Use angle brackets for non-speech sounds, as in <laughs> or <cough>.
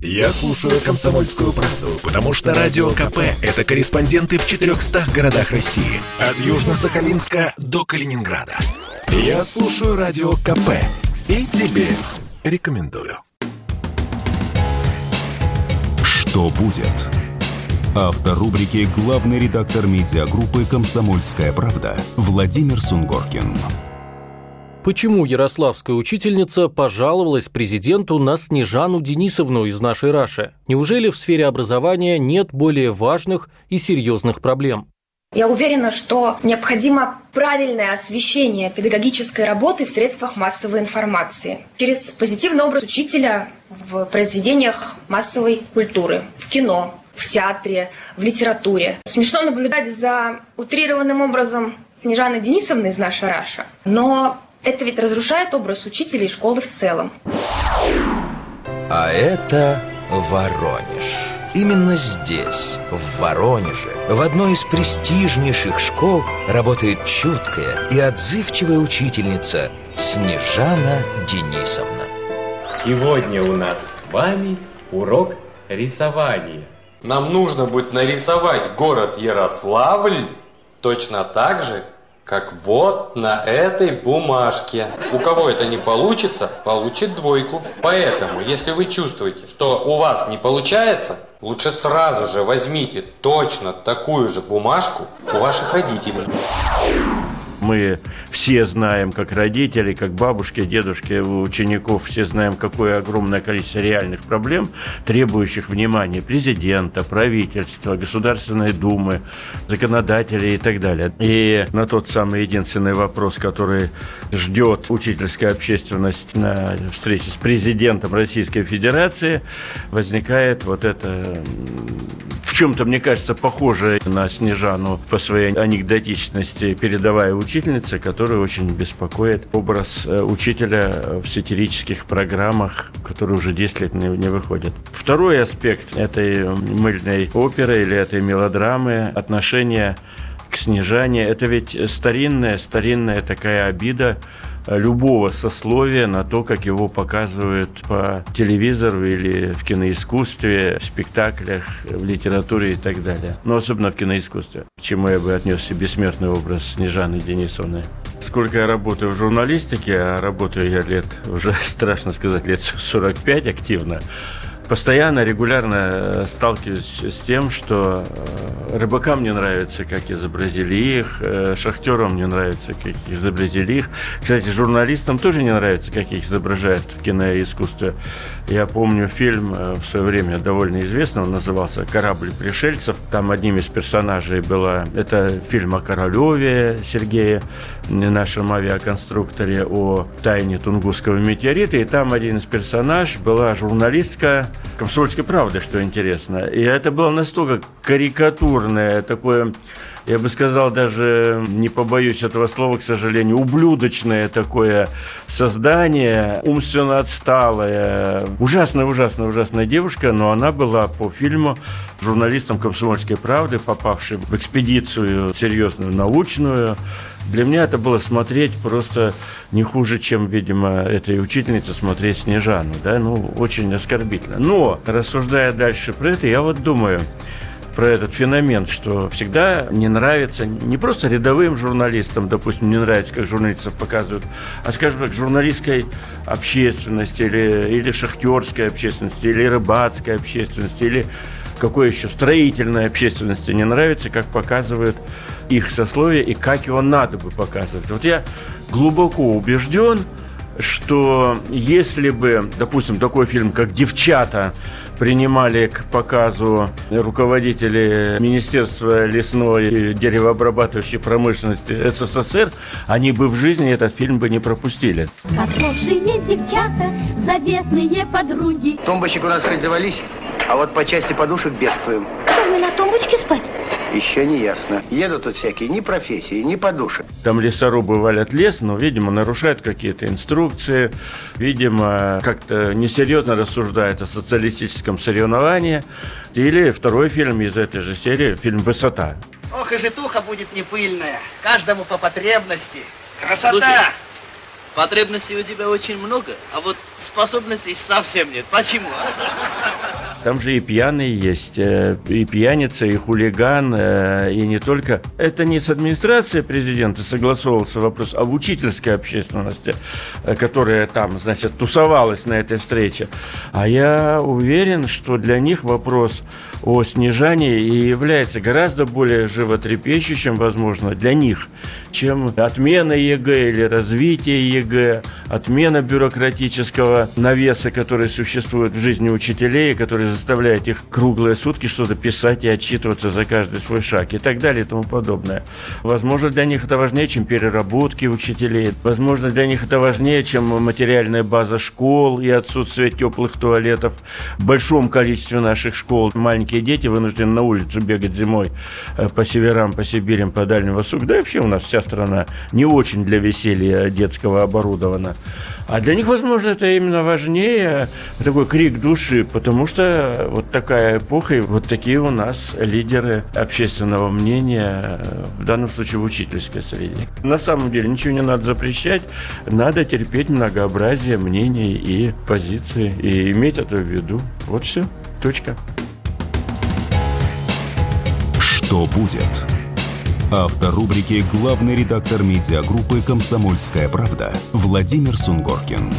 Я слушаю «Комсомольскую правду», потому что «Радио КП» — это корреспонденты в 400 городах России. От Южно-Сахалинска до Калининграда. Я слушаю «Радио КП» и тебе рекомендую. Что будет? Автор рубрики «Главный редактор медиагруппы «Комсомольская правда» Владимир Сунгоркин. Почему ярославская учительница пожаловалась президенту на Снежану Денисовну из нашей Раши? Неужели в сфере образования нет более важных и серьезных проблем? Я уверена, что необходимо правильное освещение педагогической работы в средствах массовой информации через позитивный образ учителя в произведениях массовой культуры, в кино, в театре, в литературе. Смешно наблюдать за утрированным образом Снежаны Денисовны из нашей Раша, но это ведь разрушает образ учителя и школы в целом. А это Воронеж. Именно здесь, в Воронеже, в одной из престижнейших школ работает чуткая и отзывчивая учительница Снежана Денисовна. Сегодня у нас с вами урок рисования. Нам нужно будет нарисовать город Ярославль точно так же, как вот на этой бумажке. У кого это не получится, получит двойку. Поэтому, если вы чувствуете, что у вас не получается, лучше сразу же возьмите точно такую же бумажку у ваших родителей. Мы все знаем, как родители, как бабушки, дедушки, учеников, все знаем, какое огромное количество реальных проблем, требующих внимания президента, правительства, Государственной Думы, законодателей и так далее. И на тот самый единственный вопрос, который ждет учительская общественность на встрече с президентом Российской Федерации, возникает вот это чем-то, мне кажется, похожая на Снежану по своей анекдотичности передовая учительница, которая очень беспокоит образ э, учителя в сатирических программах, которые уже 10 лет не, не выходят. Второй аспект этой мыльной оперы или этой мелодрамы – отношение к Снежане. Это ведь старинная, старинная такая обида любого сословия на то, как его показывают по телевизору или в киноискусстве, в спектаклях, в литературе и так далее. Но особенно в киноискусстве, к чему я бы отнесся бессмертный образ Снежаны Денисовны. Сколько я работаю в журналистике, а работаю я лет, уже <laughs> страшно сказать, лет 45 активно, постоянно, регулярно э, сталкиваюсь с тем, что э, рыбакам не нравится, как изобразили их, э, шахтерам не нравится, как изобразили их. Кстати, журналистам тоже не нравится, как их изображают в киноискусстве. Я помню фильм в свое время довольно известный, он назывался «Корабль пришельцев». Там одним из персонажей была... Это фильм о Королеве Сергея, нашем авиаконструкторе, о тайне Тунгусского метеорита. И там один из персонажей была журналистка «Комсомольской правды», что интересно. И это было настолько карикатурное, такое, я бы сказал, даже не побоюсь этого слова, к сожалению, ублюдочное такое создание, умственно отсталое. Ужасная, ужасная, ужасная девушка, но она была по фильму журналистом «Комсомольской правды», попавшей в экспедицию серьезную, научную, для меня это было смотреть просто не хуже, чем, видимо, этой учительнице смотреть Снежану, да, ну, очень оскорбительно. Но, рассуждая дальше про это, я вот думаю, про этот феномен, что всегда не нравится не просто рядовым журналистам, допустим, не нравится, как журналистов показывают, а, скажем так, журналистской общественности или, или шахтерской общественности, или рыбацкой общественности, или какой еще строительной общественности не нравится, как показывают их сословие и как его надо бы показывать. Вот я глубоко убежден, что если бы, допустим, такой фильм, как «Девчата», принимали к показу руководители Министерства лесной и деревообрабатывающей промышленности СССР, они бы в жизни этот фильм бы не пропустили. Хорошие девчата, заветные подруги. Тумбочек у нас хоть завались, а вот по части подушек бедствуем. Что, мне на тумбочке спать? Еще не ясно. Едут тут всякие ни профессии, ни подушек. Там лесорубы валят лес, но, видимо, нарушают какие-то инструкции, видимо, как-то несерьезно рассуждают о социалистическом соревновании. Или второй фильм из этой же серии, фильм «Высота». Ох, и житуха будет не пыльная. Каждому по потребности. Красота! Слушай, потребностей у тебя очень много, а вот способностей совсем нет. Почему? Там же и пьяные есть, э, и пьяница, и хулиган, э, и не только. Это не с администрацией президента согласовывался вопрос, а в учительской общественности, э, которая там, значит, тусовалась на этой встрече. А я уверен, что для них вопрос о Снежане и является гораздо более животрепещущим, возможно, для них, чем отмена ЕГЭ или развитие ЕГЭ, отмена бюрократического навеса, который существует в жизни учителей, который заставляет их круглые сутки что-то писать и отчитываться за каждый свой шаг и так далее и тому подобное. Возможно, для них это важнее, чем переработки учителей. Возможно, для них это важнее, чем материальная база школ и отсутствие теплых туалетов в большом количестве наших школ. Маленькие дети вынуждены на улицу бегать зимой э, по северам, по Сибирям, по Дальнему Востоку. Да и вообще у нас вся страна не очень для веселья детского оборудована. А для них, возможно, это именно важнее такой крик души, потому что вот такая эпоха и вот такие у нас лидеры общественного мнения, в данном случае в учительской среде. На самом деле ничего не надо запрещать, надо терпеть многообразие мнений и позиций и иметь это в виду. Вот все. Точка. Что будет? Автор рубрики «Главный редактор медиагруппы «Комсомольская правда» Владимир Сунгоркин.